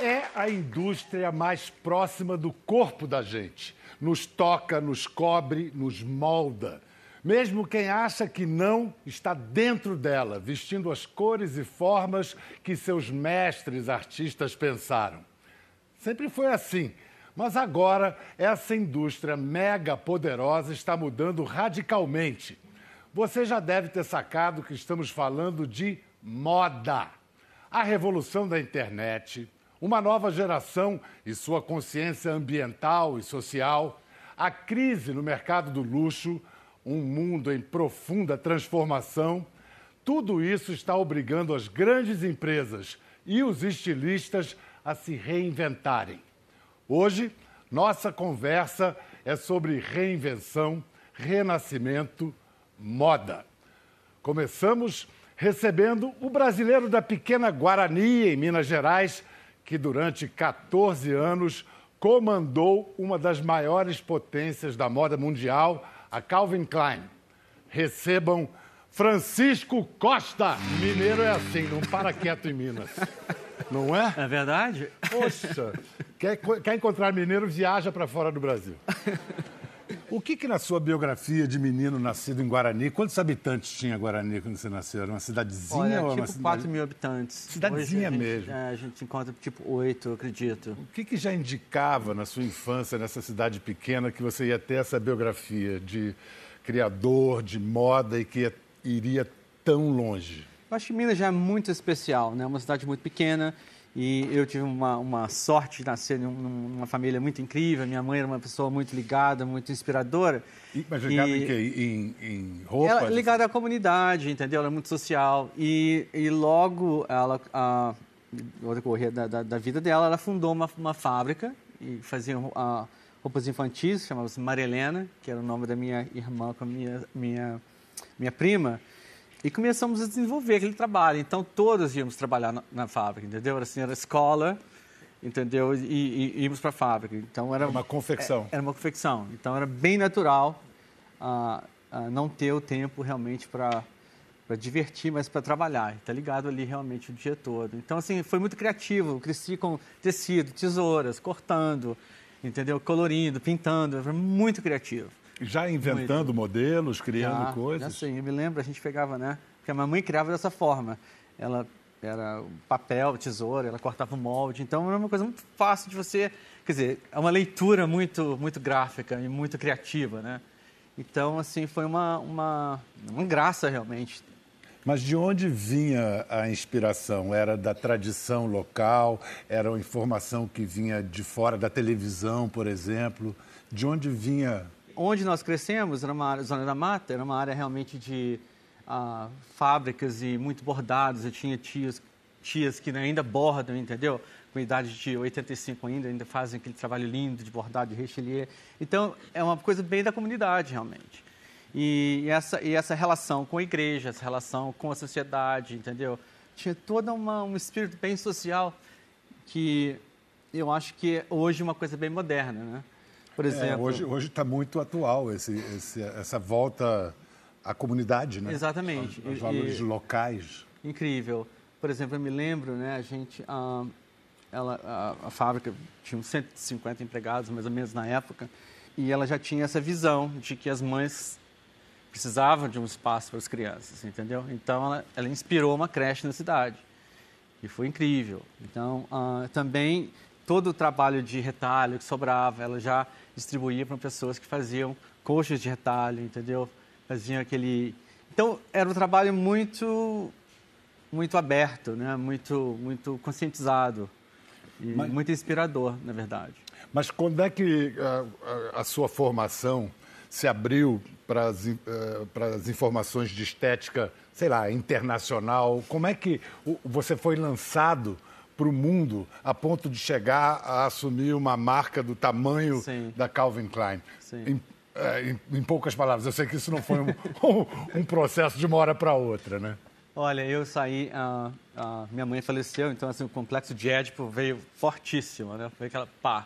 é a indústria mais próxima do corpo da gente. Nos toca, nos cobre, nos molda. Mesmo quem acha que não está dentro dela, vestindo as cores e formas que seus mestres artistas pensaram. Sempre foi assim. Mas agora essa indústria mega poderosa está mudando radicalmente. Você já deve ter sacado que estamos falando de moda. A revolução da internet, uma nova geração e sua consciência ambiental e social, a crise no mercado do luxo, um mundo em profunda transformação, tudo isso está obrigando as grandes empresas e os estilistas a se reinventarem. Hoje, nossa conversa é sobre reinvenção, renascimento, moda. Começamos recebendo o brasileiro da pequena Guarani, em Minas Gerais, que durante 14 anos comandou uma das maiores potências da moda mundial, a Calvin Klein. Recebam Francisco Costa. Mineiro é assim, não para quieto em Minas. Não é? É verdade? Poxa, quer, quer encontrar mineiro, viaja para fora do Brasil. O que, que na sua biografia de menino nascido em Guarani, quantos habitantes tinha Guarani quando você nasceu? Era uma cidadezinha Olha, ou tipo uma cidade? 4 mil habitantes. Cidadezinha Hoje a gente- mesmo. É, a gente encontra tipo 8, eu acredito. O que, que já indicava na sua infância, nessa cidade pequena, que você ia ter essa biografia de criador, de moda e que ia- iria tão longe? Eu acho que Minas já é muito especial, né? É uma cidade muito pequena e eu tive uma, uma sorte de nascer num- numa família muito incrível. Minha mãe era uma pessoa muito ligada, muito inspiradora. E, mas ligado E- em quê? Em, em roupas? Ela é ligada à comunidade, entendeu? Ela é muito social. E, e logo, ela, a, no decorrer da, da, da vida dela, ela fundou uma, uma fábrica e fazia ah, roupas infantis, chamava-se Maria Helena, que era o nome da minha irmã com a minha, minha, minha prima. E começamos a desenvolver aquele trabalho. Então, todos íamos trabalhar na, na fábrica, entendeu? Era assim, era escola, entendeu? E, e, e íamos para a fábrica. Então, era Uma confecção. é- Era uma confecção. Então, era bem natural ah, ah, não ter o tempo realmente para para divertir, mas para trabalhar. Está ligado ali realmente o dia todo. Então, assim, foi muito criativo. Eu cresci com tecido, tesouras, cortando, entendeu? Colorindo, pintando. Foi muito criativo. Já inventando modelos, criando Já, coisas? Já sim, eu me lembro, a gente pegava, né? Porque a minha mãe criava dessa forma. Ela era papel, tesoura, ela cortava o molde. Então era uma coisa muito fácil de você. Quer dizer, é uma leitura muito, muito gráfica e muito criativa, né? Então, assim, foi uma, uma, uma graça realmente. Mas de onde vinha a inspiração? Era da tradição local? Era uma informação que vinha de fora da televisão, por exemplo? De onde vinha? Onde nós crescemos, era uma área, zona da mata, era uma área realmente de ah, fábricas e muito bordados. Eu tinha tias, tias que ainda bordam, entendeu? Com idade de 85 ainda, ainda fazem aquele trabalho lindo de bordado, de rechelier. Então, é uma coisa bem da comunidade, realmente. E essa, e essa relação com a igreja, essa relação com a sociedade, entendeu? Tinha todo uma, um espírito bem social que eu acho que é hoje uma coisa bem moderna, né? Por É, exemplo... hoje hoje está muito atual esse, esse- essa volta à comunidade, né? Exatamente. Aos E- valores e- locais. Incrível. Por exemplo, eu me lembro, né, a gente, ah, ela, a, a fábrica tinha uns 150 empregados, mais ou menos, na época, e ela já tinha essa visão de que as mães precisavam de um espaço para as crianças, entendeu? Então, ela, ela inspirou uma creche na cidade, e foi incrível. Então, ah, também, todo o trabalho de retalho que sobrava, ela já distribuía para pessoas que faziam coxas de retalho, entendeu? Faziam aquele... Então, era um trabalho muito muito aberto, né? muito, muito conscientizado e Mas- muito inspirador, na verdade. Mas quando é que ah, a, a sua formação se abriu para as, eh, para as informações de estética, sei lá, internacional? Como é que você foi lançado para o mundo a ponto de chegar a assumir uma marca do tamanho Sim. da Calvin Klein? Sim. Em, eh, em- em poucas palavras, eu sei que isso não foi um, um processo de uma hora para outra, né? Olha, eu saí, ah, ah, minha mãe faleceu, então assim, o complexo de Édipo veio fortíssimo, né? Foi aquela pá.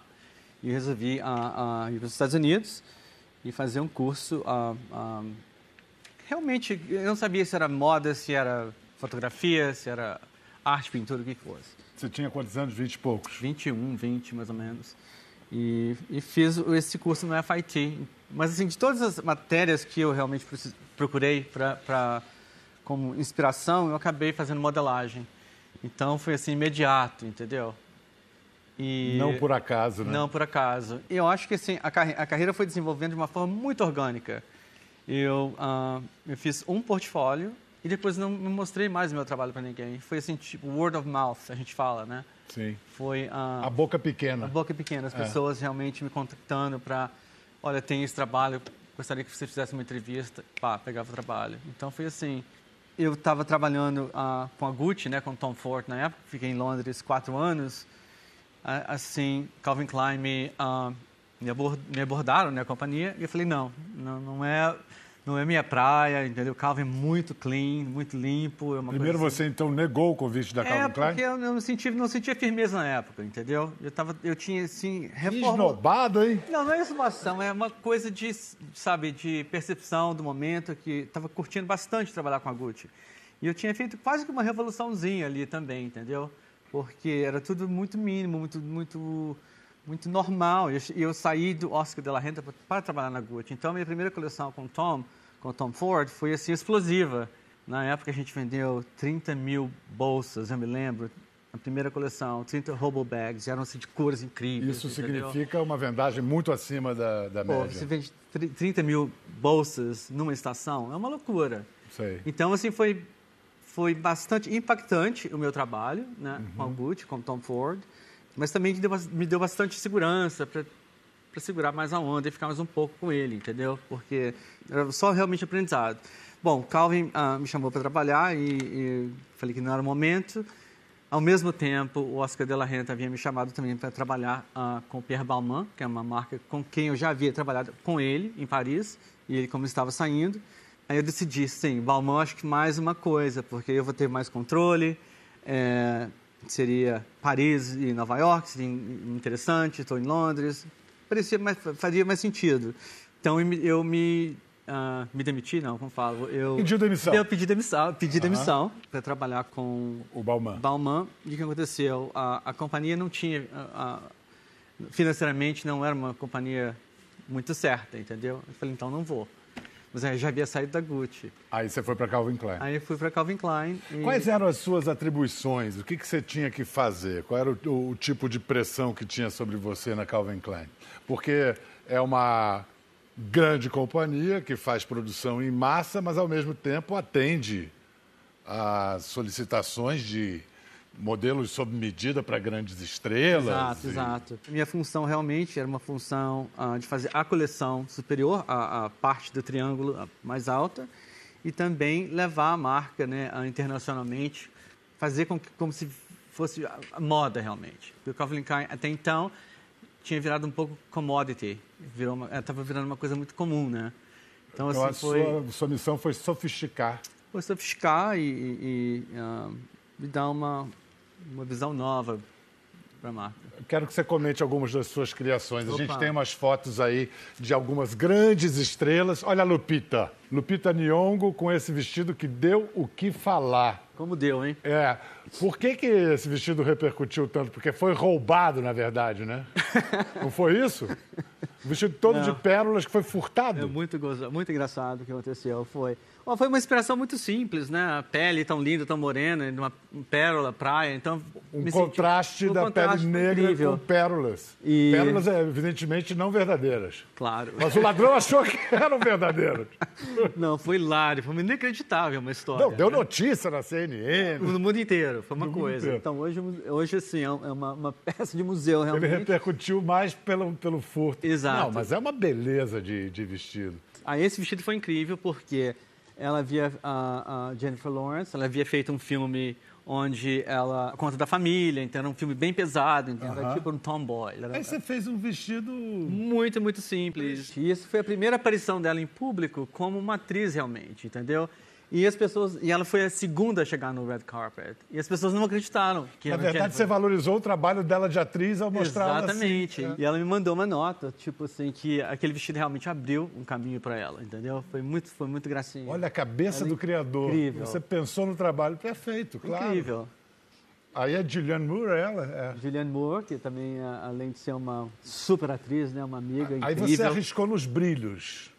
E eu resolvi ah, ir para os Estados Unidos e fazer um curso. realmente, eu não sabia se era moda, se era fotografia, se era arte, pintura, o que fosse. Você tinha quantos anos? 20 e poucos? 21, 20 mais ou menos. E, e fiz esse curso no FIT. Mas, assim, de todas as matérias que eu realmente procurei para como inspiração, eu acabei fazendo modelagem. Então, foi assim, imediato, entendeu? E... Não por acaso, né? Não por acaso. E eu acho que assim, a, carre a carreira foi desenvolvendo de uma forma muito orgânica. Eu, uh, eu fiz um portfólio e depois não, não mostrei mais meu trabalho para ninguém. Foi assim, tipo, word of mouth, a gente fala, né? Sim. Foi uh, a boca pequena. A boca pequena, as é. pessoas realmente me contactando para, olha, tem esse trabalho, gostaria que você fizesse uma entrevista, pá, pegava o trabalho. Então foi assim. Eu estava trabalhando uh, com a Gucci, né, com Tom Ford na época, fiquei em Londres quatro anos. assim, Calvin Klein me, uh, me, abordaram, né, a companhia, e eu falei, não, não, não é não é minha praia, entendeu? Calvin é muito clean, muito limpo. É Primeiro você então negou o convite da Calvin é, Klein? porque eu não sentia, não sentia firmeza na época, entendeu? Eu, tava, eu tinha, assim, reforma... Esnobado, hein? Não, não é esnobação, é uma coisa de, sabe, de percepção do momento, que estava curtindo bastante trabalhar com a Gucci. E eu tinha feito quase que uma revoluçãozinha ali também, entendeu? Porque era tudo muito mínimo, muito, muito muito normal. E eu, eu, saí do Oscar de la Renta para trabalhar na Gucci. Então, minha primeira coleção com Tom, com Tom Ford, foi assim explosiva. Na época, a gente vendeu 30 mil bolsas, eu me lembro. A primeira coleção, 30 hobo bags, eram assim, de cores incríveis. Isso entendeu? significa uma vendagem muito acima da, da Pô, média. Você vende 30 mil bolsas numa estação, é uma loucura. Sei. Então, assim, foi, foi bastante impactante o meu trabalho né, uhum. com a Gucci, com Tom Ford mas também me deu, bastante segurança para segurar mais a onda e ficar mais um pouco com ele, entendeu? Porque era só realmente aprendizado. Bom, Calvin ah, me chamou para trabalhar e, e, falei que não era o momento. Ao mesmo tempo, o Oscar de la Renta havia me chamado também para trabalhar ah, com o Pierre Balmain, que é uma marca com quem eu já havia trabalhado com ele em Paris, e ele como estava saindo. Aí eu decidi, sim, Balmain acho que mais uma coisa, porque eu vou ter mais controle, é, seria Paris e Nova York, seria interessante, estou em Londres, parecia mais, fazia mais sentido. Então eu me, uh, me demiti, não, como falo, eu... Pediu demissão. Eu pedi demissão, pedi uhum. demissão para trabalhar com... O Balmain. Balmain. E o que aconteceu? A, a companhia não tinha... A, a, financeiramente não era uma companhia muito certa, entendeu? Eu falei, então não vou. Mas aí já havia saído da Gucci. Aí você foi para Calvin Klein. Aí fui para Calvin Klein. E... Quais eram as suas atribuições? O que, que você tinha que fazer? Qual era o, o, tipo de pressão que tinha sobre você na Calvin Klein? Porque é uma grande companhia que faz produção em massa, mas ao mesmo tempo atende às solicitações de modelos sob medida para grandes estrelas. Exato, e... exato. Minha função realmente era uma função uh, de fazer a coleção superior, a, a, parte do triângulo mais alta, e também levar a marca né, internacionalmente, fazer com que, como se fosse a moda realmente. Porque o Calvin Klein, até então, tinha virado um pouco commodity, estava eh, virando uma coisa muito comum, né? Então, então assim, foi... sua, sua missão foi sofisticar. Foi sofisticar e, e, e uh, dar uma, uma visão nova para a marca. Quero que você comente algumas das suas criações. Opa. A gente tem umas fotos aí de algumas grandes estrelas. Olha a Lupita. Lupita Nyong'o com esse vestido que deu o que falar. Como deu, hein? É. Por que, que esse vestido repercutiu tanto? Porque foi roubado, na verdade, né? Não foi isso? O vestido todo Não. de pérolas que foi furtado. É muito, muito engraçado o que aconteceu. Foi. Bom, foi uma inspiração muito simples, né? A pele tão linda, tão morena, uma pérola, praia. Então, um contraste um da contraste pele negra incrível. com pérolas. E... Pérolas, evidentemente, não verdadeiras. Claro. Mas o ladrão achou que eram verdadeiras. Não, foi hilário, foi inacreditável uma história. Não, deu né? notícia na CNN. No mundo inteiro, foi uma no coisa. Então, hoje, hoje assim, é uma, uma, peça de museu, realmente. Ele repercutiu mais pelo, pelo furto. Exato. Não, mas é uma beleza de, de vestido. Ah, esse vestido foi incrível porque ela havia, a, a Jennifer Lawrence, ela havia feito um filme onde ela conta da família, então era um filme bem pesado, então era tipo um tomboy. Era... Aí você fez um vestido muito, muito simples. E isso foi a primeira aparição dela em público como uma atriz realmente, entendeu? E as pessoas, e ela foi a segunda a chegar no red carpet. E as pessoas não acreditaram que Na verdade, Jennifer... você valorizou o trabalho dela de atriz ao mostrar ela Exatamente. Assim, é. E ela me mandou uma nota, tipo assim, que aquele vestido realmente abriu um caminho para ela, entendeu? Foi muito, foi muito gracinha. Olha a cabeça ela do criador. Incrível. Você pensou no trabalho perfeito, claro. Incrível. Aí é Julianne Moore, ela? É. Julianne Moore, que também, além de ser uma super atriz, né, uma amiga Aí incrível. você arriscou nos brilhos.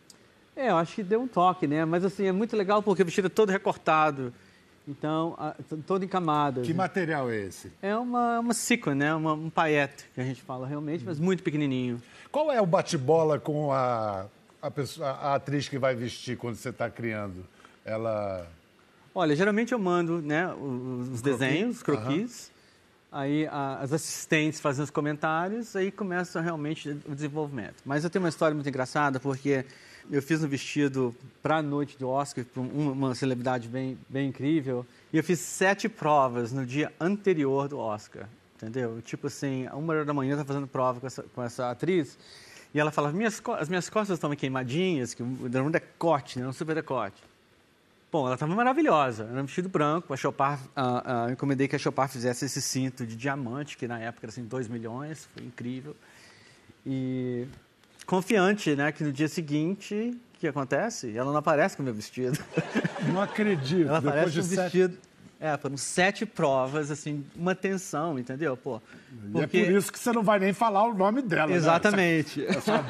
É, eu acho que deu um toque, né? Mas assim, é muito legal porque o vestido é todo recortado. Então, a, todo em camadas. Que material é esse? É uma, uma sequin, né? Uma, um paillette, que a gente fala realmente, mas muito pequenininho. Qual é o bate-bola com a, a, pessoa, a atriz que vai vestir quando você está criando? Ela... Olha, geralmente eu mando né, os, os desenhos, os croquis. Uhum. Aí a, as assistentes fazem os comentários, aí começa realmente o desenvolvimento. Mas eu tenho uma história muito engraçada, porque eu fiz um vestido para a noite do Oscar, para uma celebridade bem, bem incrível. E eu fiz sete provas no dia anterior do Oscar, entendeu? Tipo assim, uma hora da manhã eu fazendo prova com essa, com essa atriz. E ela falava, minhas, as minhas costas estão queimadinhas, que era um decote, né? um super decote. Bom, ela estava maravilhosa. Era um vestido branco. A Chopard, uh, uh, encomendei que a Chopard fizesse esse cinto de diamante, que na época era assim, 2 milhões. Foi incrível. E confiante, né? Que no dia seguinte, o que acontece? Ela não aparece com o meu vestido. Não acredito. Ela aparece com o sete... vestido. É, foram sete provas, assim, uma tensão, entendeu? Pô, porque... E é por isso que você não vai nem falar o nome dela, né? Exatamente. Né? Essa...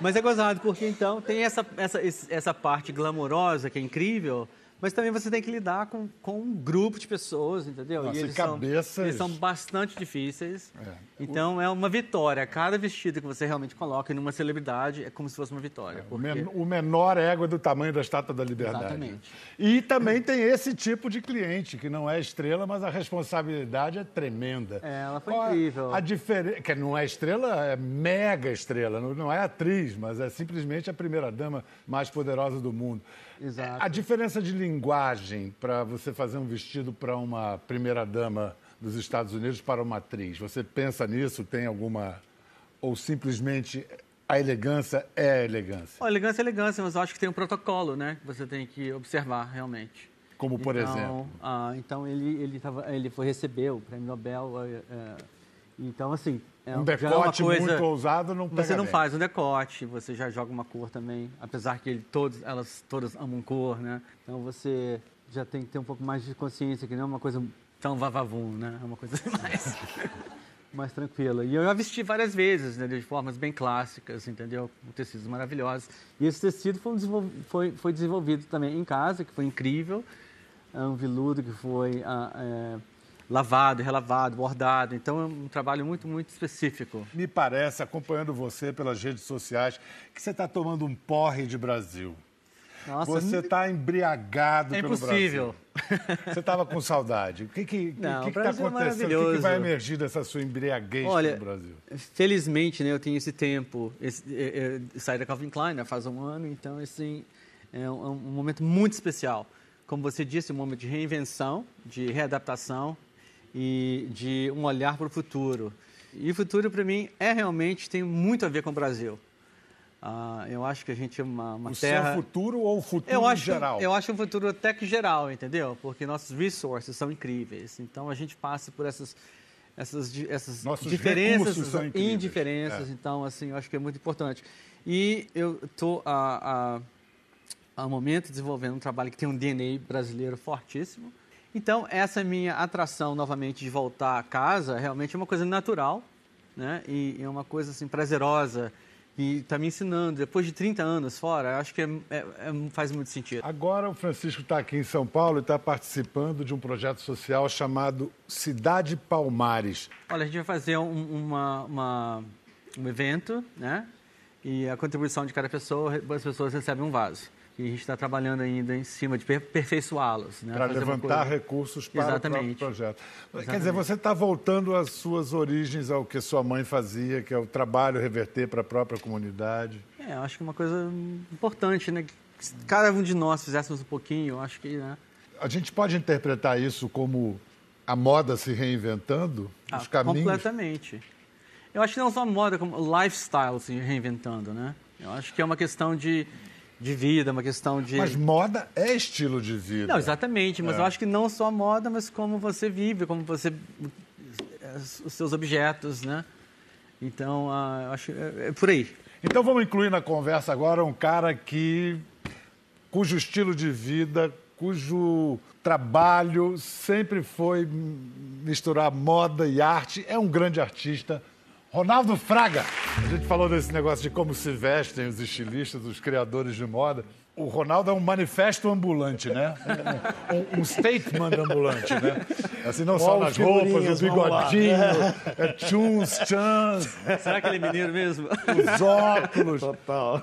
Mas é gozado, porque então tem essa, essa, essa parte glamourosa que é incrível, mas também você tem que lidar com, com um grupo de pessoas, entendeu? Nossa, e eles, cabeças... são, eles são bastante difíceis. É. Então, o... é uma vitória. Cada vestido que você realmente coloca em uma celebridade é como se fosse uma vitória. É, porque... O menor égua do tamanho da Estátua da Liberdade. Exatamente. E também tem esse tipo de cliente, que não é estrela, mas a responsabilidade é tremenda. É, ela foi Qual incrível. A diferença... Que não é estrela, é mega estrela. Não é atriz, mas é simplesmente a primeira-dama mais poderosa do mundo. Exato. A diferença de linguagem para você fazer um vestido para uma primeira-dama dos Estados Unidos para uma atriz, você pensa nisso? Tem alguma. Ou simplesmente a elegância é a elegância? A elegância é elegância, mas eu acho que tem um protocolo, né? Que você tem que observar realmente. Como por então, exemplo? Ah, então ele ele, tava, ele foi receber o prêmio Nobel. É, é, então assim é, um decote coisa, muito ousado não pega Você não bem. faz um decote, você já joga uma cor também, apesar que ele, todos, elas todas amam cor, né? Então você já tem que ter um pouco mais de consciência, que não é uma coisa tão vavavum, né? É uma coisa mais, mais tranquila. E eu já vesti várias vezes, né? De formas bem clássicas, entendeu? Com tecidos maravilhosos. E esse tecido foi, um foi, foi desenvolvido também em casa, que foi incrível. É um veludo que foi... Ah, é, lavado, relavado, bordado. Então é um trabalho muito, muito específico. Me parece, acompanhando você pelas redes sociais, que você está tomando um porre de Brasil. Nossa, você está embriagado é pelo impossível. Brasil. Você estava com saudade. O que que está é acontecendo? É o que, que, vai emergir dessa sua embriaguez Olha, pelo Brasil? Felizmente, né, eu tenho esse tempo. Esse, eu, eu saí da Calvin Klein né, faz um ano, então assim, é um, é um momento muito especial. Como você disse, um momento de reinvenção, de readaptação, e de um olhar para o futuro. E o futuro, para mim, é realmente, tem muito a ver com o Brasil. Uh, eu acho que a gente é uma, uma o terra... O seu futuro ou o futuro eu acho, geral? Eu acho um futuro até que geral, entendeu? Porque nossos resources são incríveis. Então, a gente passa por essas, essas, essas nossos diferenças, essas indiferenças. É. Então, assim, eu acho que é muito importante. E eu estou, há, há um momento, desenvolvendo um trabalho que tem um DNA brasileiro fortíssimo. Então, essa minha atração novamente de voltar a casa realmente é uma coisa natural, né? E é uma coisa assim prazerosa e está me ensinando. Depois de 30 anos fora, acho que é, é, é, faz muito sentido. Agora o Francisco está aqui em São Paulo e está participando de um projeto social chamado Cidade Palmares. Olha, a gente vai fazer um, uma, uma, um evento, né? E a contribuição de cada pessoa, as pessoas recebem um vaso e a gente está trabalhando ainda em cima de aperfeiçoá-los. Né? Para levantar recursos para Exatamente. o projeto. Exatamente. Quer dizer, você está voltando às suas origens, ao que sua mãe fazia, que é o trabalho reverter para a própria comunidade. É, eu acho que é uma coisa importante, né? Se cada um de nós fizéssemos um pouquinho, eu acho que... Né? A gente pode interpretar isso como a moda se reinventando? Ah, os caminhos? Completamente. Eu acho que não só moda, como lifestyle se reinventando, né? Eu acho que é uma questão de de vida, uma questão de. Mas moda é estilo de vida. Não, exatamente, mas é. eu acho que não só moda, mas como você vive, como você. os seus objetos, né? Então, uh, acho. É, é por aí. Então vamos incluir na conversa agora um cara que. cujo estilo de vida cujo trabalho sempre foi misturar moda e arte. É um grande artista. Ronaldo Fraga. A gente falou desse negócio de como se vestem os estilistas, os criadores de moda. O Ronaldo é um manifesto ambulante, né? Um, um statement ambulante, né? Assim, não só nas roupas, o bigodinho, é tchuns, chans. Será que ele é mineiro mesmo? Os óculos. Total.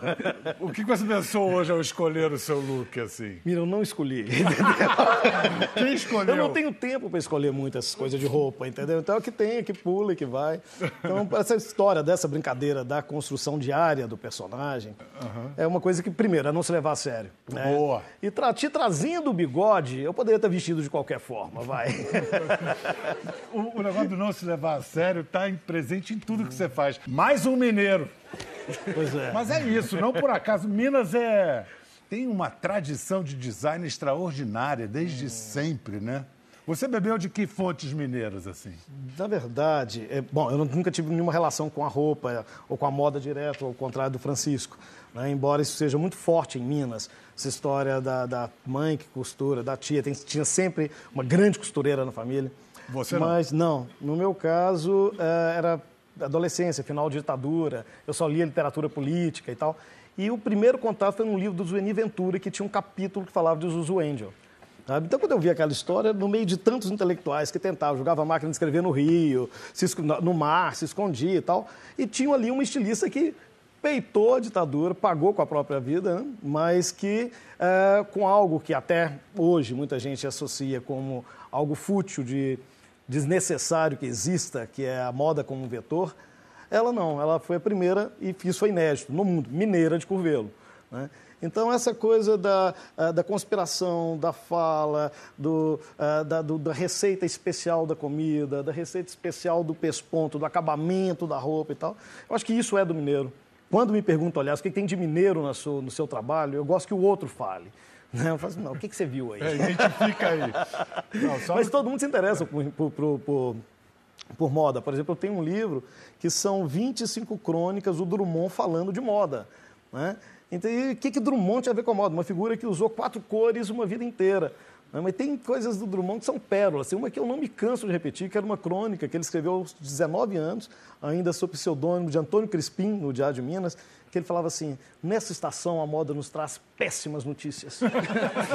O que você pensou hoje ao escolher o seu look, assim? Mira, eu não escolhi. Quem escolheu? Eu não tenho tempo para escolher muito essas coisas de roupa, entendeu? Então é o que tem, é que pula e que vai. Então, essa história dessa brincadeira da construção diária do personagem uhum. é uma coisa que, primeiro, é não se levar a sério. Né? Boa. E tra te trazendo o bigode, eu poderia ter vestido de qualquer forma, vai. o, o, negócio do não se levar a sério está presente em tudo que você faz. Mais um mineiro. Pois é. Mas é isso, não por acaso. Minas é tem uma tradição de design extraordinária desde hum. sempre, né? Você bebeu de que fontes mineiras, assim? Na verdade, é, bom, eu nunca tive nenhuma relação com a roupa ou com a moda direto, ao contrário do Francisco. Né? Embora isso seja muito forte em Minas, essa história da, da mãe que costura, da tia, tem, tinha sempre uma grande costureira na família. Você não? Mas não, no meu caso é, era adolescência, final de ditadura, eu só lia literatura política e tal. E o primeiro contato foi num livro do Zueni Ventura, que tinha um capítulo que falava de Zuzu Angel. Sabe? Então, quando eu vi aquela história, no meio de tantos intelectuais que tentavam, jogava máquina de escrever no Rio, no mar, se escondia e tal, e tinha ali uma estilista que peitou a ditadura, pagou com a própria vida, né? mas que é, com algo que até hoje muita gente associa como algo fútil, de desnecessário que exista, que é a moda como vetor, ela não, ela foi a primeira e isso foi inédito no mundo, mineira de Curvelo. Né? Então, essa coisa da, ah, da conspiração, da fala, do, ah, da, do, da receita especial da comida, da receita especial do pesponto, do acabamento da roupa e tal, eu acho que isso é do mineiro. Quando me perguntam, aliás, o que tem de mineiro no seu, no seu trabalho, eu gosto que o outro fale. Né? Eu falo assim, não, o que, que você viu aí? É, identifica aí. Não, só... Mas todo mundo se interessa por, por, por, por, moda. Por exemplo, eu tenho um livro que são 25 crônicas do Drummond falando de moda. Né? Então, o que, que Drummond tinha a ver com a moda? Uma figura que usou quatro cores uma vida inteira. Né? Mas tem coisas do Drummond que são pérolas. Tem uma que eu não me canso de repetir, que era uma crônica que ele escreveu aos 19 anos, ainda sob pseudônimo de Antônio Crispim, no Diário de Minas, que ele falava assim: nessa estação a moda nos traz péssimas notícias.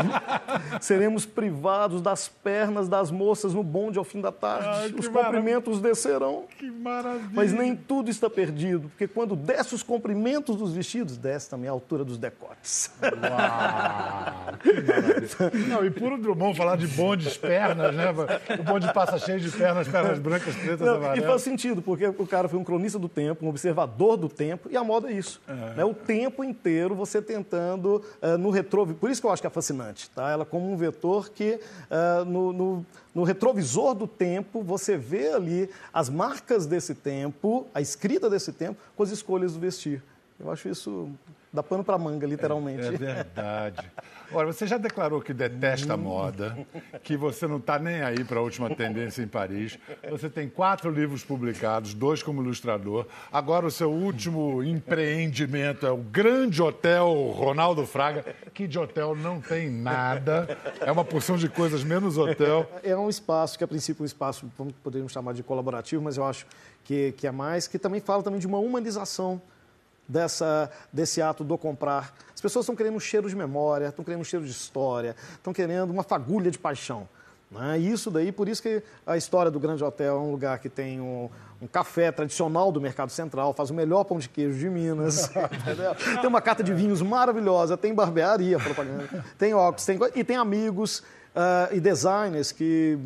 Seremos privados das pernas das moças no bonde ao fim da tarde. Ai, os comprimentos descerão. Que maravilha! Mas nem tudo está perdido, porque quando desce os comprimentos dos vestidos, desce também a altura dos decotes. Uau! Que maravilha! Não, e puro Drummond falar de bondes, pernas, né? O bonde passa cheio de pernas, pernas brancas, pretas, Não, amarelas. E faz sentido, porque o cara foi um cronista do tempo, um observador do tempo, e a moda é isso. É. Né? O tempo inteiro você tentando, uh, no retrovisor, por isso que eu acho que é fascinante, tá? ela como um vetor que uh, no, no, no, retrovisor do tempo você vê ali as marcas desse tempo, a escrita desse tempo, com as escolhas do vestir. Eu acho isso Dá pano para manga, literalmente. É, é, verdade. Olha, você já declarou que detesta a moda, que você não está nem aí para a última tendência em Paris. Você tem quatro livros publicados, dois como ilustrador. Agora o seu último empreendimento é o Grande Hotel Ronaldo Fraga, que de hotel não tem nada. É uma porção de coisas menos hotel. É um espaço que a princípio é um espaço, poderíamos chamar de colaborativo, mas eu acho que, que é mais, que também fala também de uma humanização dessa, desse ato do comprar. As pessoas estão querendo um cheiro de memória, estão querendo um cheiro de história, estão querendo uma fagulha de paixão. Né? E isso daí, por isso que a história do Grande Hotel é um lugar que tem um, um café tradicional do Mercado Central, faz o melhor pão de queijo de Minas, tem uma carta de vinhos maravilhosa, tem barbearia, propaganda, tem óculos, tem, e tem amigos uh, e designers que,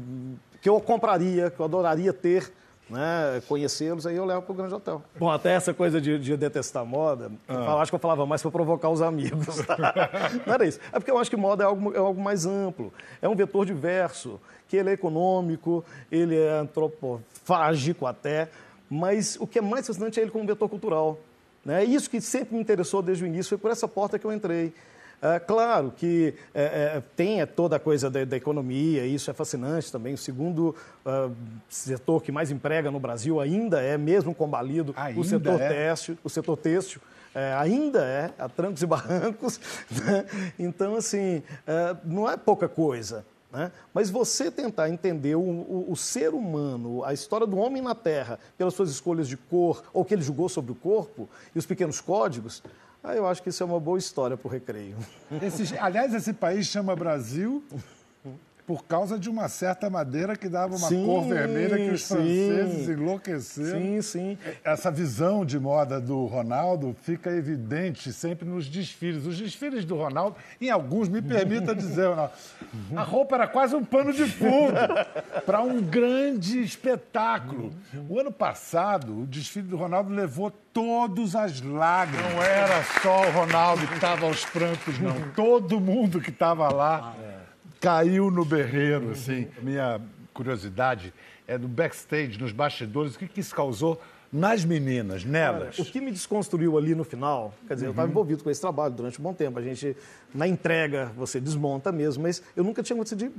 que eu compraria, que eu adoraria ter né, conhecê-los, aí eu levo para o Grande Hotel. Bom, até essa coisa de, de detestar moda, ah. eu acho que eu falava mais para provocar os amigos. Tá? Não era isso. É porque eu acho que moda é algo, é algo mais amplo. É um vetor diverso, que ele é econômico, ele é antropofágico até, mas o que é mais fascinante é ele como vetor cultural. Né? Isso que sempre me interessou desde o início, foi por essa porta que eu entrei. É, claro que é, é, tem toda a coisa da, da, economia, isso é fascinante também. O segundo uh, setor que mais emprega no Brasil ainda é, mesmo combalido, ainda o setor é? têxtil. O setor têxtil é, ainda é, a trancos e barrancos. Né? Então, assim, é, não é pouca coisa. Né? Mas você tentar entender o, o, o, ser humano, a história do homem na Terra, pelas suas escolhas de cor, ou que ele julgou sobre o corpo, e os pequenos códigos, aí eu acho que isso é uma boa história para o recreio. Esse, aliás, esse país chama Brasil por causa de uma certa madeira que dava uma sim, cor vermelha que os sim, franceses enlouqueceram. Sim, sim. Essa visão de moda do Ronaldo fica evidente sempre nos desfiles. Os desfiles do Ronaldo, em alguns, me permita dizer, Ronaldo, a roupa era quase um pano de fundo para um grande espetáculo. O ano passado, o desfile do Ronaldo levou todas as lágrimas. Não era só o Ronaldo que estava aos prantos, não. Todo mundo que estava lá. Ah, é caiu no berreiro, assim. Minha curiosidade é do backstage, nos bastidores, o que, que isso causou nas meninas, nelas? Cara, o que me desconstruiu ali no final, quer dizer, uhum. eu estava envolvido com esse trabalho durante um bom tempo. A gente, na entrega, você desmonta mesmo, mas eu nunca tinha acontecido,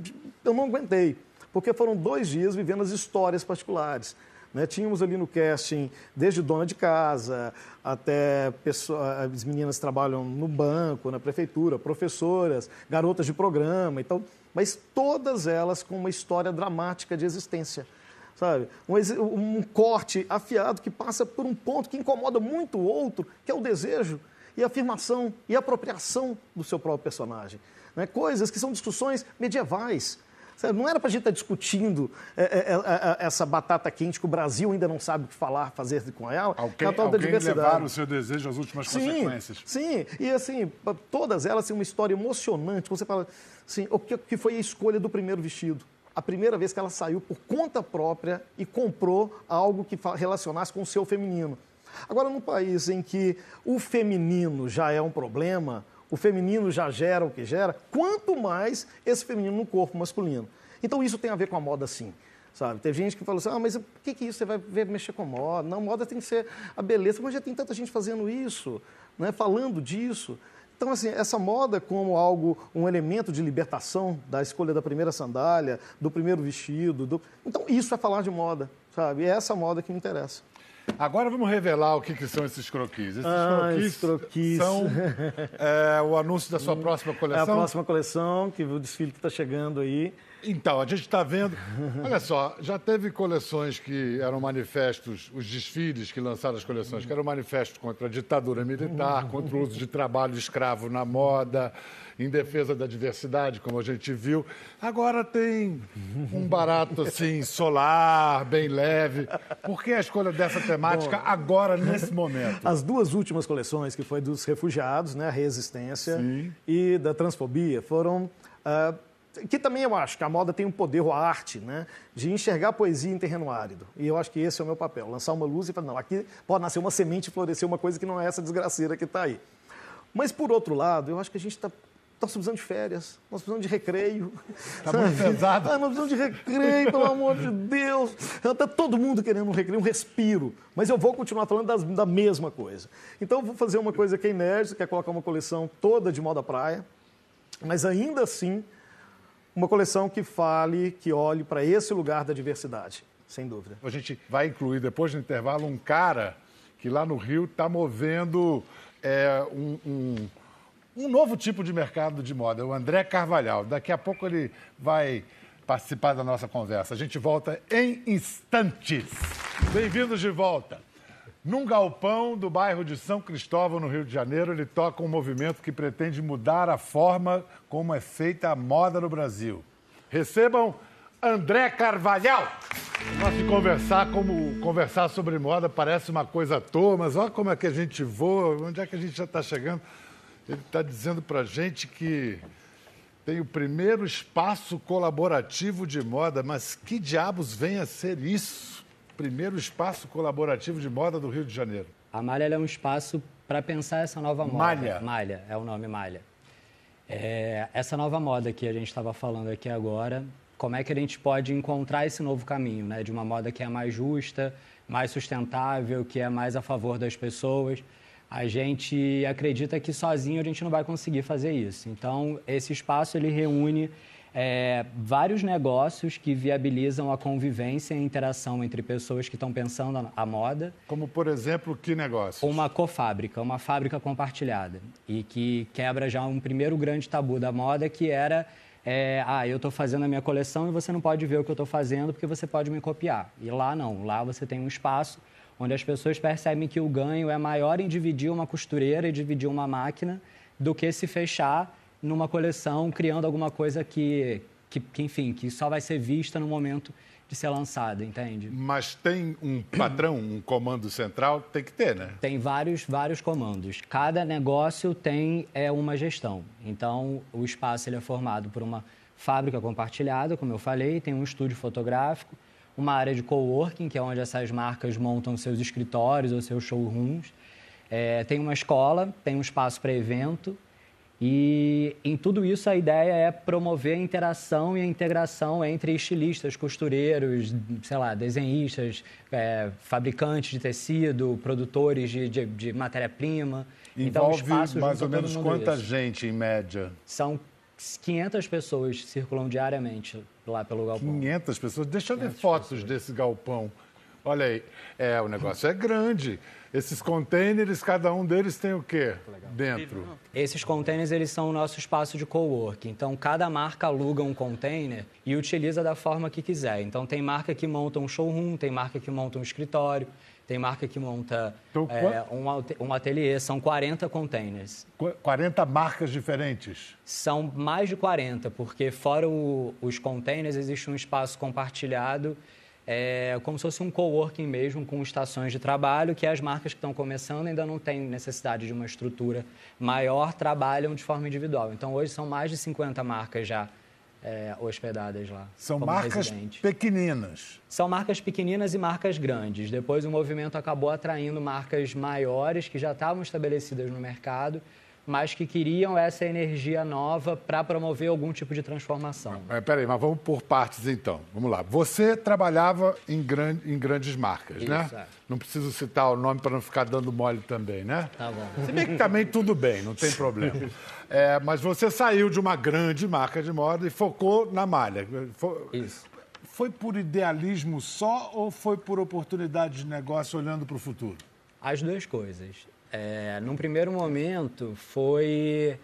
eu não aguentei, porque foram dois dias vivendo as histórias particulares. Né? Tínhamos ali no casting, desde dona de casa até pessoa, as meninas trabalham no banco, na prefeitura, professoras, garotas de programa e tal, mas todas elas com uma história dramática de existência. Sabe? Um, um corte afiado que passa por um ponto que incomoda muito o outro, que é o desejo e a afirmação e a apropriação do seu próprio personagem. Né? Coisas que são discussões medievais, não era para a gente estar tá discutindo é, é, é, essa batata quente que o Brasil ainda não sabe o que falar, fazer com ela. Alguém, alguém levar o seu desejo às últimas sim, consequências. Sim, e assim, todas elas têm uma história emocionante. Você fala assim, o que foi a escolha do primeiro vestido? A primeira vez que ela saiu por conta própria e comprou algo que relacionasse com o seu feminino. Agora, num país em que o feminino já é um problema, o feminino já gera o que gera, quanto mais esse feminino no corpo masculino. Então isso tem a ver com a moda sim. Sabe? Tem gente que fala assim, ah, mas o que, que é isso? Você vai ver mexer com moda? Não, moda tem que ser a beleza. Mas já tem tanta gente fazendo isso, né? falando disso. Então, assim, essa moda como algo, um elemento de libertação da escolha da primeira sandália, do primeiro vestido. Do... Então, isso é falar de moda, sabe? É essa moda que me interessa. Agora vamos revelar o que, que são esses croquis. Esses ah, croquis, croquis, são é, o anúncio da sua próxima coleção? É a próxima coleção, que o desfile que está chegando aí. Então, a gente está vendo. Olha só, já teve coleções que eram manifestos, os desfiles que lançaram as coleções, que eram manifestos contra a ditadura militar, contra o uso de trabalho escravo na moda, em defesa da diversidade, como a gente viu. Agora tem um barato assim, solar, bem leve. Por que a escolha dessa temática Bom, agora, nesse momento? As duas últimas coleções, que foi dos refugiados, né, a resistência, Sim. e da transfobia, foram. Uh, que também eu acho que a moda tem um poder, ou a arte, né, de enxergar a poesia em terreno árido. E eu acho que esse é o meu papel, lançar uma luz e falar, não, aqui pode nascer uma semente e florescer uma coisa que não é essa desgraceira que está aí. Mas, por outro lado, eu acho que a gente está nós precisamos de férias, nós precisamos de recreio. Está muito pesado. Ah, nós precisamos de recreio, pelo amor de Deus. Está todo mundo querendo um recreio, um respiro. Mas eu vou continuar falando das, da mesma coisa. Então, eu vou fazer uma coisa que é inédita, que é colocar uma coleção toda de moda praia, mas ainda assim, uma coleção que fale, que olhe para esse lugar da diversidade, sem dúvida. A gente vai incluir, depois do intervalo, um cara que lá no Rio está movendo é, um, um um novo tipo de mercado de moda, o André Carvalhal. Daqui a pouco ele vai participar da nossa conversa. A gente volta em instantes. Bem-vindos de volta. Num galpão do bairro de São Cristóvão, no Rio de Janeiro, ele toca um movimento que pretende mudar a forma como é feita a moda no Brasil. Recebam André Carvalhal. Nossa, conversar como conversar sobre moda parece uma coisa à toa, mas olha como é que a gente voa, onde é que a gente já está chegando. Ele está dizendo para a gente que tem o primeiro espaço colaborativo de moda, mas que diabos vem a ser isso? Primeiro espaço colaborativo de moda do Rio de Janeiro. A Malha é um espaço para pensar essa nova moda. Malha. Malha, é o nome Malha. É, essa nova moda que a gente estava falando aqui agora, como é que a gente pode encontrar esse novo caminho, né? De uma moda que é mais justa, mais sustentável, que é mais a favor das pessoas a gente acredita que sozinho a gente não vai conseguir fazer isso. Então, esse espaço ele reúne é, vários negócios que viabilizam a convivência e a interação entre pessoas que estão pensando a moda. Como, por exemplo, que negócio? Uma cofábrica, uma fábrica compartilhada. E que quebra já um primeiro grande tabu da moda, que era é, ah, eu estou fazendo a minha coleção e você não pode ver o que eu estou fazendo porque você pode me copiar. E lá não, lá você tem um espaço onde as pessoas percebem que o ganho é maior em dividir uma costureira e dividir uma máquina do que se fechar numa coleção criando alguma coisa que, que, que enfim, que só vai ser vista no momento de ser lançada, entende? Mas tem um patrão, um comando central? Tem que ter, né? Tem vários, vários comandos. Cada negócio tem é, uma gestão. Então, o espaço ele é formado por uma fábrica compartilhada, como eu falei, tem um estúdio fotográfico, uma área de coworking, que é onde essas marcas montam seus escritórios ou seus showrooms. É, tem uma escola, tem um espaço para evento, e em tudo isso a ideia é promover a interação e a integração entre estilistas, costureiros, sei lá, desenhistas, é, fabricantes de tecido, produtores de, de, de matéria-prima. Então, Envolve então, mais ou menos quanta isso. gente em média? São 500 pessoas circulam diariamente lá pelo galpão. 500 pessoas? Deixa eu ver fotos pessoas. desse galpão. Olha aí, é, o negócio é grande. Esses containers, cada um deles tem o quê dentro? Esses containers, eles são o nosso espaço de cowork. Então, cada marca aluga um container e utiliza da forma que quiser. Então, tem marca que monta um showroom, tem marca que monta um escritório, tem marca que monta então, é, um, um ateliê. São 40 containers. 40 marcas diferentes? São mais de 40, porque fora o, os containers, existe um espaço compartilhado é como se fosse um coworking mesmo, com estações de trabalho, que as marcas que estão começando ainda não têm necessidade de uma estrutura maior, trabalham de forma individual. Então, hoje são mais de 50 marcas já é, hospedadas lá. São marcas residente. pequeninas. São marcas pequeninas e marcas grandes. Depois o movimento acabou atraindo marcas maiores que já estavam estabelecidas no mercado mas que queriam essa energia nova para promover algum tipo de transformação. É, peraí, mas vamos por partes então. Vamos lá. Você trabalhava em, gran... em grandes marcas, Isso, né? É. Não preciso citar o nome para não ficar dando mole também, né? Tá bom. Se bem que também tudo bem, não tem problema. É, mas você saiu de uma grande marca de moda e focou na malha. Isso. Foi por idealismo só ou foi por oportunidade de negócio olhando para o futuro? As duas coisas. É, num primeiro momento, foi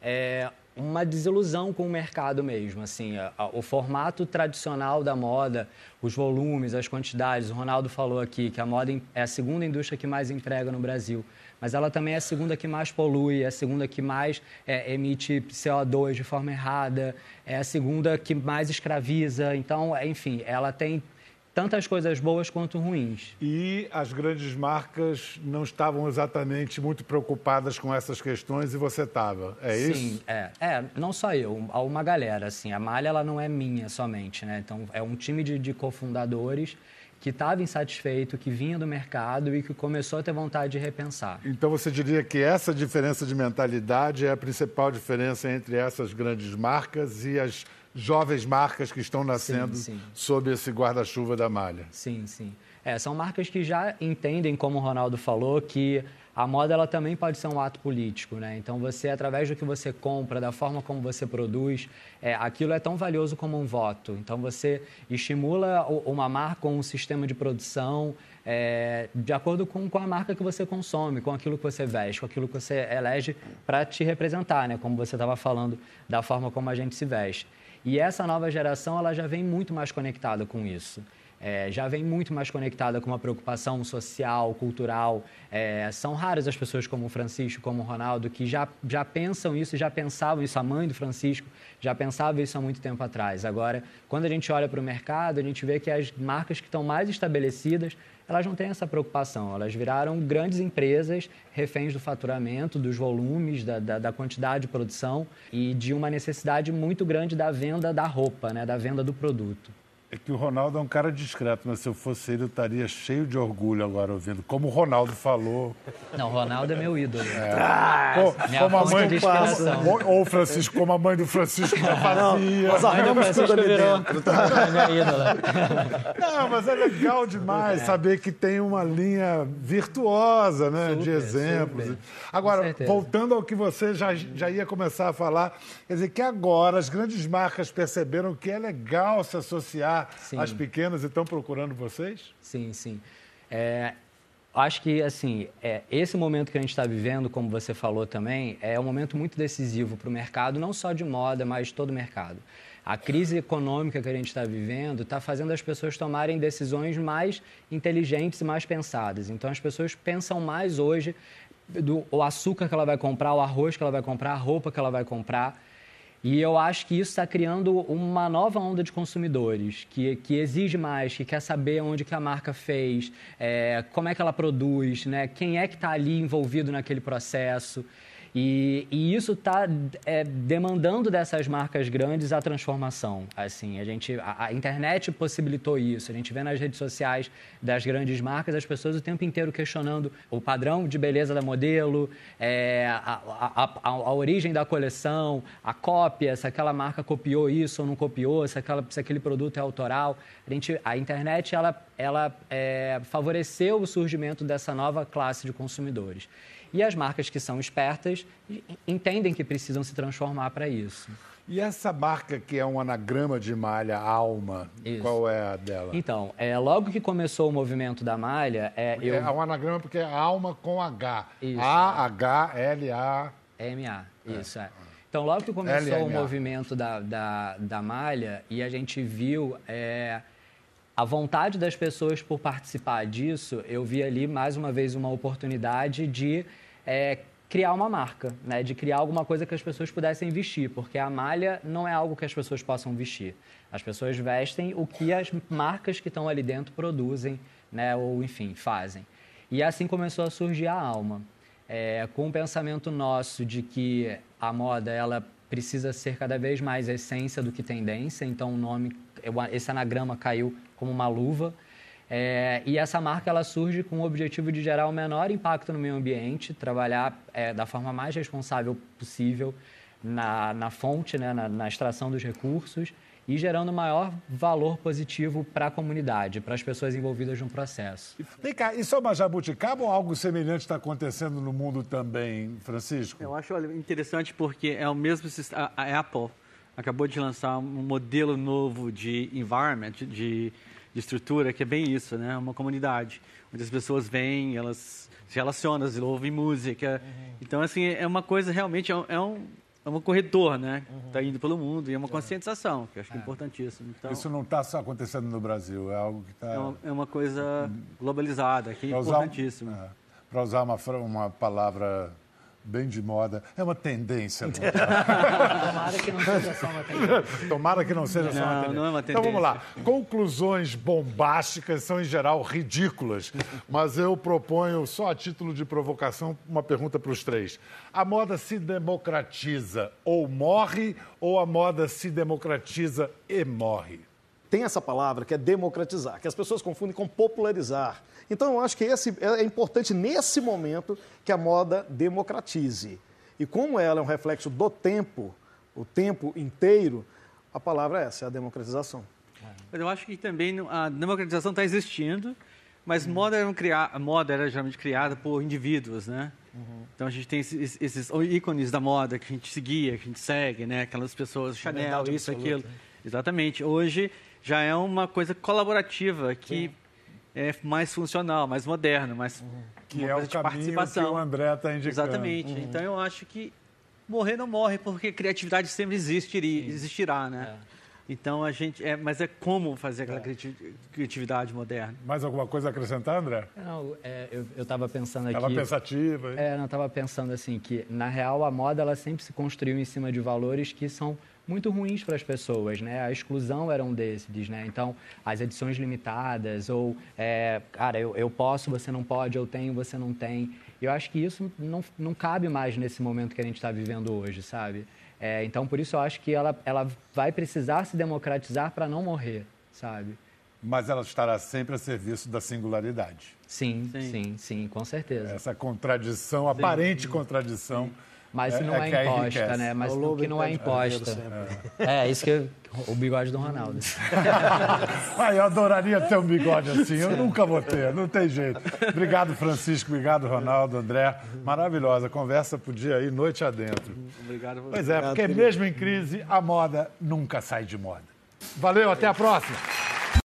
é, uma desilusão com o mercado mesmo. Assim, a, a, o formato tradicional da moda, os volumes, as quantidades. O Ronaldo falou aqui que a moda é a segunda indústria que mais emprega no Brasil, mas ela também é a segunda que mais polui, é a segunda que mais é, emite CO2 de forma errada, é a segunda que mais escraviza. Então, é, enfim, ela tem tantas coisas boas quanto ruins. E as grandes marcas não estavam exatamente muito preocupadas com essas questões e você estava, é Sim, isso? Sim, é. É, não só eu, há uma galera, assim. A Malha, ela não é minha somente, né? Então, é um time de, de cofundadores que estava insatisfeito, que vinha do mercado e que começou a ter vontade de repensar. Então você diria que essa diferença de mentalidade é a principal diferença entre essas grandes marcas e as jovens marcas que estão nascendo sim, sim. sob esse guarda-chuva da malha. Sim, sim. É, são marcas que já entendem, como o Ronaldo falou, que a moda ela também pode ser um ato político, né? Então você, através do que você compra, da forma como você produz, é, aquilo é tão valioso como um voto. Então você estimula uma marca ou um sistema de produção é, de acordo com, com a marca que você consome, com aquilo que você veste, com aquilo que você elege para te representar, né? Como você estava falando da forma como a gente se veste. E essa nova geração ela já vem muito mais conectada com isso. É, já vem muito mais conectada com uma preocupação social, cultural. É, são raras as pessoas como o Francisco, como o Ronaldo, que já, já pensam isso, já pensavam isso. A mãe do Francisco já pensava isso há muito tempo atrás. Agora, quando a gente olha para o mercado, a gente vê que as marcas que estão mais estabelecidas elas não têm essa preocupação. Elas viraram grandes empresas, reféns do faturamento, dos volumes, da, da, da, quantidade de produção e de uma necessidade muito grande da venda da roupa, né, da venda do produto. É que o Ronaldo é um cara discreto, mas se eu fosse ele, eu estaria cheio de orgulho agora ouvindo. Como o Ronaldo falou. Não, o Ronaldo é meu ídolo. É. Ah, como a mãe de ou, ou Francisco, como a mãe do Francisco já fazia. Mas a mãe do Francisco virou tá? minha ídola. Não, mas é legal demais é. saber que tem uma linha virtuosa né, super, de exemplos. Super. Agora, voltando ao que você já, já ia começar a falar, quer dizer que agora as grandes marcas perceberam que é legal se associar sim. as pequenas e estão procurando vocês? Sim, sim. É, acho que, assim, é, esse momento que a gente está vivendo, como você falou também, é um momento muito decisivo para o mercado, não só de moda, mas de todo o mercado. A crise econômica que a gente está vivendo está fazendo as pessoas tomarem decisões mais inteligentes e mais pensadas. Então, as pessoas pensam mais hoje do o açúcar que ela vai comprar, o arroz que ela vai comprar, a roupa que ela vai comprar. E eu acho que isso está criando uma nova onda de consumidores, que, que exige mais, que quer saber onde que a marca fez, é, como é que ela produz, né? quem é que está ali envolvido naquele processo. E, e isso está é, demandando dessas marcas grandes a transformação. Assim, a gente, a, a, internet possibilitou isso. A gente vê nas redes sociais das grandes marcas as pessoas o tempo inteiro questionando o padrão de beleza da modelo, é, a, a, a, origem da coleção, a cópia, se aquela marca copiou isso ou não copiou, se, aquela, se aquele produto é autoral. A, gente, a internet ela, ela é, favoreceu o surgimento dessa nova classe de consumidores. E as marcas que são espertas entendem que precisam se transformar para isso. E essa marca que é um anagrama de malha, Alma, Isso. qual é a dela? Então, é, logo que começou o movimento da malha... É, eu... é um anagrama porque é Alma com H. Isso. A-H-L-A... M-A, isso, é. é. Então, logo que começou o movimento da, da, da malha e a gente viu é, a vontade das pessoas por participar disso, eu vi ali, mais uma vez, uma oportunidade de é, criar uma marca, né? de criar alguma coisa que as pessoas pudessem vestir, porque a malha não é algo que as pessoas possam vestir. As pessoas vestem o que as marcas que estão ali dentro produzem, né? ou enfim, fazem. E assim começou a surgir a alma, é, com o pensamento nosso de que a moda ela precisa ser cada vez mais essência do que tendência, então o nome, esse anagrama caiu como uma luva. É, e essa marca ela surge com o objetivo de gerar o menor impacto no meio ambiente, trabalhar é, da forma mais responsável possível na, na fonte, né, na, na extração dos recursos e gerando maior valor positivo para a comunidade, para as pessoas envolvidas no processo. Vem cá, isso é uma jabuticaba ou algo semelhante está acontecendo no mundo também, Francisco? Eu acho olha, interessante porque é o mesmo a Apple acabou de lançar um modelo novo de environment, de de estrutura que é bem isso, né? Uma comunidade onde as pessoas vêm, elas se relacionam, elas ouvem música. Uhum. Então, assim, é uma coisa realmente é um, é um, é um corredor, né? Está uhum. indo pelo mundo e é uma conscientização, que eu acho que é, é. importantíssimo. Então, isso não está só acontecendo no Brasil, é algo que está... É uma, é uma coisa globalizada, que é importantíssimo. É, Para usar uma, uma palavra bem de moda. É uma tendência. Tomara que não seja só uma tendência. Tomara que não seja não, só uma tendência. Não é uma tendência. Então vamos lá. Conclusões bombásticas são, em geral, ridículas. Mas eu proponho, só a título de provocação, uma pergunta para os três. A moda se democratiza ou morre, ou a moda se democratiza e morre? Tem essa palavra que é democratizar, que as pessoas confundem com popularizar. Então, eu acho que esse, é importante nesse momento que a moda democratize. E como ela é um reflexo do tempo, o tempo inteiro, a palavra é essa, é a democratização. Mas eu acho que também a democratização está existindo, mas uhum. moda, era criar, moda era geralmente criada por indivíduos, né? Uhum. Então a gente tem esses, esses, ícones da moda que a gente seguia, que a gente segue, né? Aquelas pessoas, Chanel, isso, aquilo. Exatamente. Hoje já é uma coisa colaborativa que Sim é mais funcional, mais moderno, mais uhum. que é o de participação. que o André está indicando. Exatamente. Uhum. Então eu acho que morrer não morre porque criatividade sempre existiria, existirá, né? É. Então a gente é, mas é como fazer aquela é. criatividade moderna. Mais alguma coisa a acrescentar, André? Não, é, eu estava pensando aqui. Estava pensativa. Hein? É, não estava pensando assim que na real a moda ela sempre se construiu em cima de valores que são muito ruins para as pessoas, né? A exclusão era um desses, né? Então, as edições limitadas ou, é, cara, eu, eu posso, você não pode, eu tenho, você não tem. Eu acho que isso não, não cabe mais nesse momento que a gente está vivendo hoje, sabe? É, então, por isso eu acho que ela, ela vai precisar se democratizar para não morrer. sabe? Mas ela estará sempre a serviço da singularidade. Sim, sim, sim, sim com certeza. Essa contradição, aparente contradição. Mas é- não é é, aí imposta, né? Mas É que não é carneiro imposta. sempre. É, isso que o bigode do Ronaldo. Ai, eu adoraria ter um bigode assim. Eu nunca vou ter, não tem jeito. Obrigado, Francisco. Obrigado, Ronaldo, André. Maravilhosa. Conversa podia ir noite adentro. Obrigado a você. Pois é, porque mesmo em crise, a moda nunca sai de moda. Valeu, até a próxima.